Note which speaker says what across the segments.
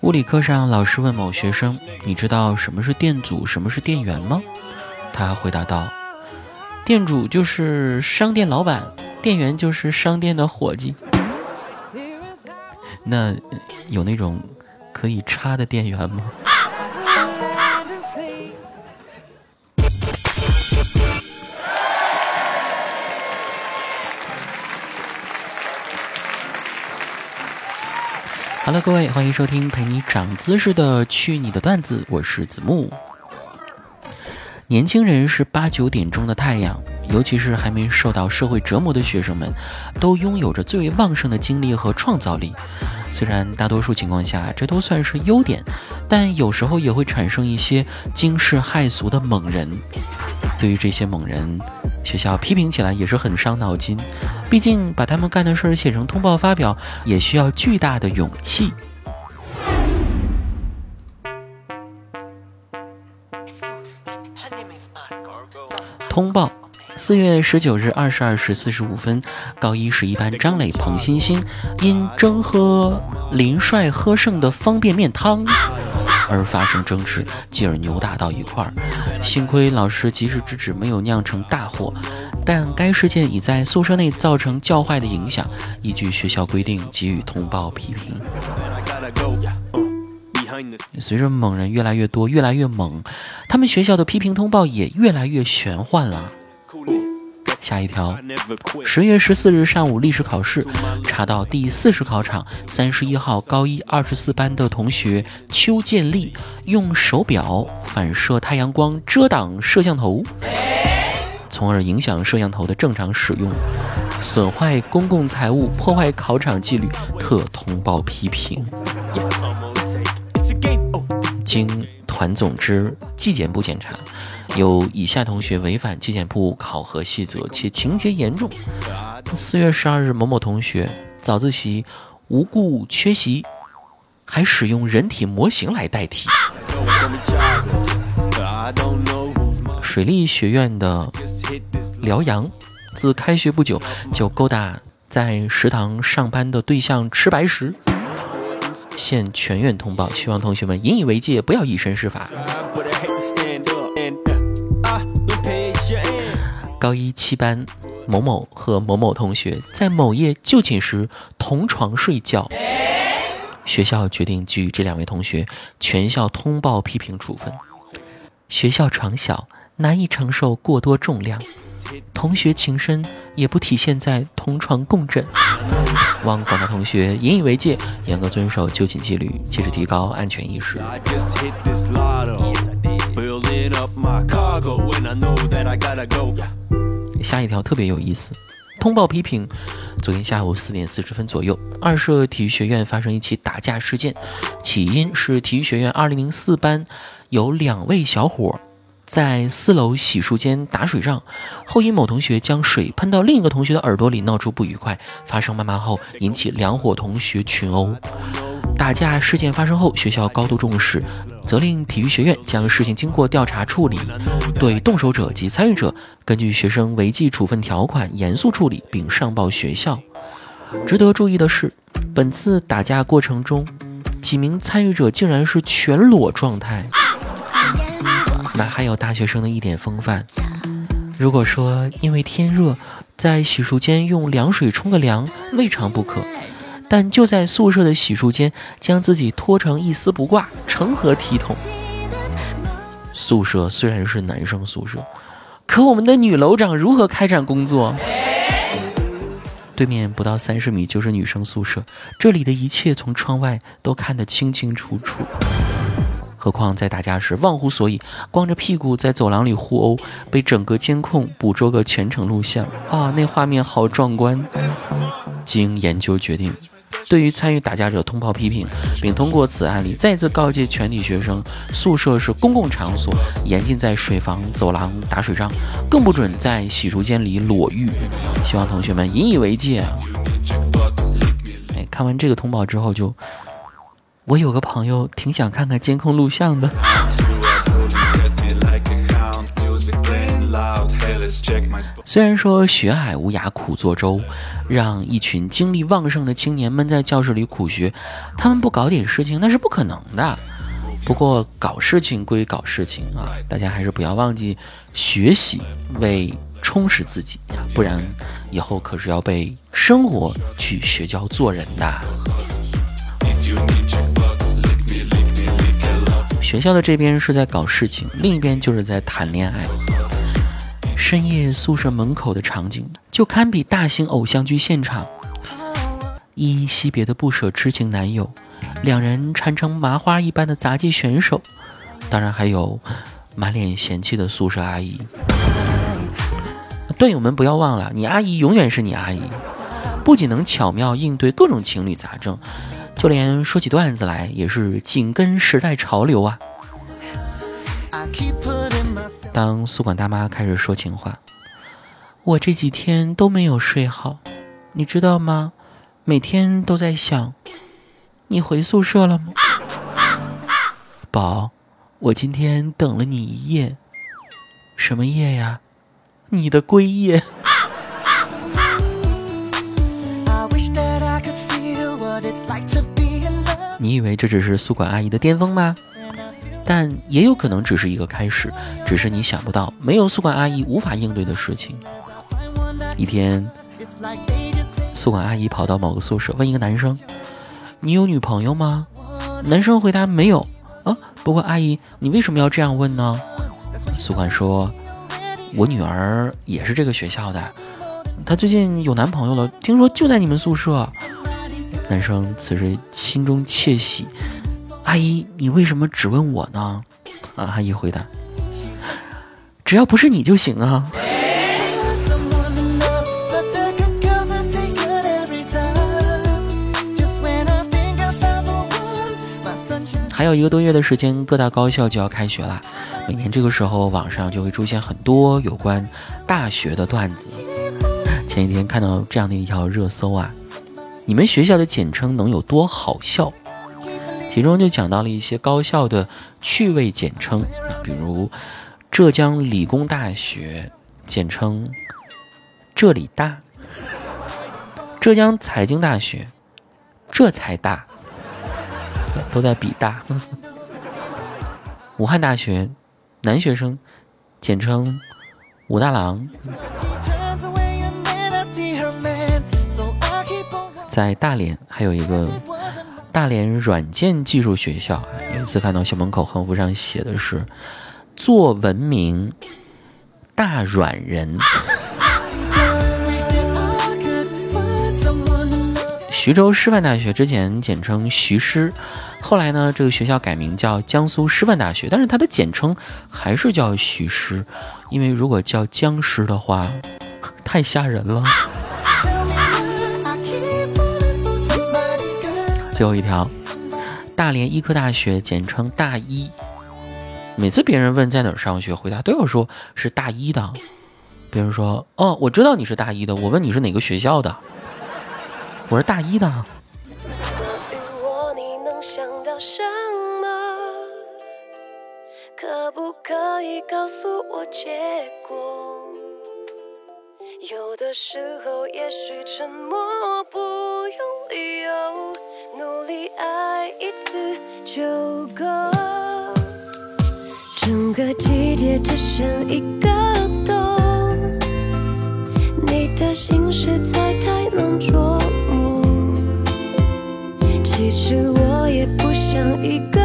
Speaker 1: 物理课上，老师问某学生：“你知道什么是电阻，什么是电源吗？”他回答道：“店主就是商店老板，店员就是商店的伙计。”那有那种可以插的电源吗？hello，，各位，欢迎收听陪你长姿势的去你的段子，我是子木。年轻人是八九点钟的太阳，尤其是还没受到社会折磨的学生们，都拥有着最为旺盛的精力和创造力。虽然大多数情况下这都算是优点，但有时候也会产生一些惊世骇俗的猛人。对于这些猛人，学校批评起来也是很伤脑筋，毕竟把他们干的事儿写成通报发表，也需要巨大的勇气。通报：四月十九日二十二时四十五分，高一十一班张磊、彭欣欣因争喝林帅喝剩的方便面汤。而发生争执，继而扭打到一块儿。幸亏老师及时制止，没有酿成大祸。但该事件已在宿舍内造成较坏的影响，依据学校规定给予通报批评。随着猛人越来越多，越来越猛，他们学校的批评通报也越来越玄幻了。下一条，十月十四日上午历史考试，查到第四十考场三十一号高一二十四班的同学邱建立用手表反射太阳光遮挡摄像头，从而影响摄像头的正常使用，损坏公共财物，破坏考场纪律，特通报批评。经团总支纪检部检查。有以下同学违反纪检部考核细则，且情节严重。四月十二日，某某同学早自习无故缺席，还使用人体模型来代替。水利学院的辽阳，自开学不久就勾搭在食堂上班的对象吃白食，现全院通报，希望同学们引以为戒，不要以身试法。高一七班某某和某某同学在某夜就寝时同床睡觉，学校决定给予这两位同学全校通报批评处分。学校床小，难以承受过多重量，同学情深也不体现在同床共枕。望广大同学引以为戒，严格遵守就寝纪律，切实提高安全意识。下一条特别有意思，通报批评。昨天下午四点四十分左右，二社体育学院发生一起打架事件，起因是体育学院二零零四班有两位小伙在四楼洗漱间打水仗，后因某同学将水喷到另一个同学的耳朵里，闹出不愉快，发生谩骂后引起两伙同学群殴。打架事件发生后，学校高度重视，责令体育学院将事情经过调查处理，对动手者及参与者根据学生违纪处分条款严肃处理，并上报学校。值得注意的是，本次打架过程中，几名参与者竟然是全裸状态，那还有大学生的一点风范。如果说因为天热，在洗漱间用凉水冲个凉，未尝不可。但就在宿舍的洗漱间，将自己拖成一丝不挂，成何体统？宿舍虽然是男生宿舍，可我们的女楼长如何开展工作？对面不到三十米就是女生宿舍，这里的一切从窗外都看得清清楚楚。何况在打架时忘乎所以，光着屁股在走廊里互殴，被整个监控捕捉个全程录像啊，那画面好壮观。经研究决定。对于参与打架者通报批评，并通过此案例再次告诫全体学生：宿舍是公共场所，严禁在水房、走廊打水仗，更不准在洗漱间里裸浴。希望同学们引以为戒啊！哎，看完这个通报之后，就我有个朋友挺想看看监控录像的。虽然说学海无涯苦作舟，让一群精力旺盛的青年闷在教室里苦学，他们不搞点事情那是不可能的。不过搞事情归搞事情啊，大家还是不要忘记学习，为充实自己呀，不然以后可是要被生活去学教做人的。学校的这边是在搞事情，另一边就是在谈恋爱。深夜宿舍门口的场景，就堪比大型偶像剧现场。依依惜别的不舍痴情男友，两人缠成麻花一般的杂技选手，当然还有满脸嫌弃的宿舍阿姨。段友们不要忘了，你阿姨永远是你阿姨，不仅能巧妙应对各种情侣杂症，就连说起段子来也是紧跟时代潮流啊。当宿管大妈开始说情话，我这几天都没有睡好，你知道吗？每天都在想，你回宿舍了吗？宝，我今天等了你一夜，什么夜呀？你的归夜。你以为这只是宿管阿姨的巅峰吗？但也有可能只是一个开始，只是你想不到没有宿管阿姨无法应对的事情。一天，宿管阿姨跑到某个宿舍，问一个男生：“你有女朋友吗？”男生回答：“没有。”啊，不过阿姨，你为什么要这样问呢？宿管说：“我女儿也是这个学校的，她最近有男朋友了，听说就在你们宿舍。”男生此时心中窃喜。阿姨，你为什么只问我呢？啊，阿姨回答：“只要不是你就行啊。”还有一个多月的时间，各大高校就要开学了。每年这个时候，网上就会出现很多有关大学的段子。前几天看到这样的一条热搜啊，你们学校的简称能有多好笑？其中就讲到了一些高校的趣味简称，比如浙江理工大学简称“这里大”，浙江财经大学“这才大”，都在比大。武汉大学男学生简称“武大郎”。在大连还有一个。大连软件技术学校，有一次看到校门口横幅上写的是“做文明大软人”。徐州师范大学之前简称徐师，后来呢，这个学校改名叫江苏师范大学，但是它的简称还是叫徐师，因为如果叫僵尸的话，太吓人了。最后一条，大连医科大学简称大一。每次别人问在哪儿上学，回答都要说是大一的。别人说：“哦，我知道你是大一的。”我问你是哪个学校的？我是大一的。可不可以告诉我结果？有的时候，也许沉默不。努力爱一次就够。整个季节只剩一个冬，你的心实在太难捉摸。其实我也不想一个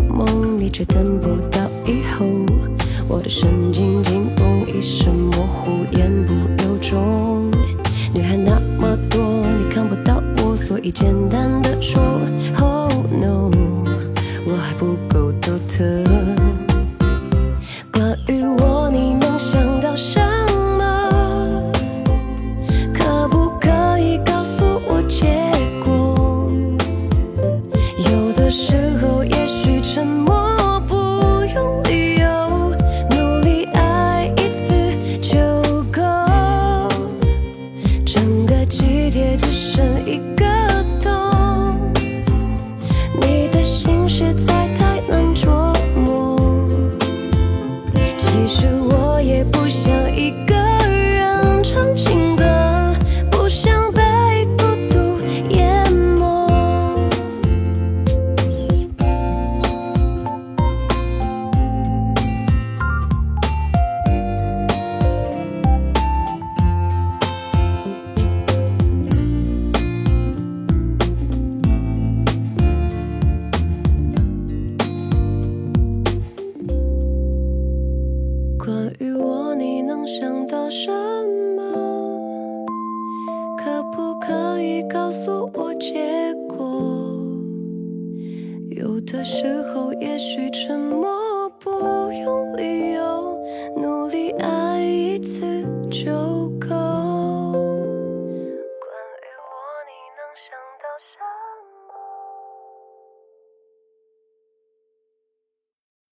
Speaker 1: 梦，你却等不到以后，我的神经紧绷，一生模糊，言不由衷。女孩那么多，你看不到我，所以简单的说
Speaker 2: 时候，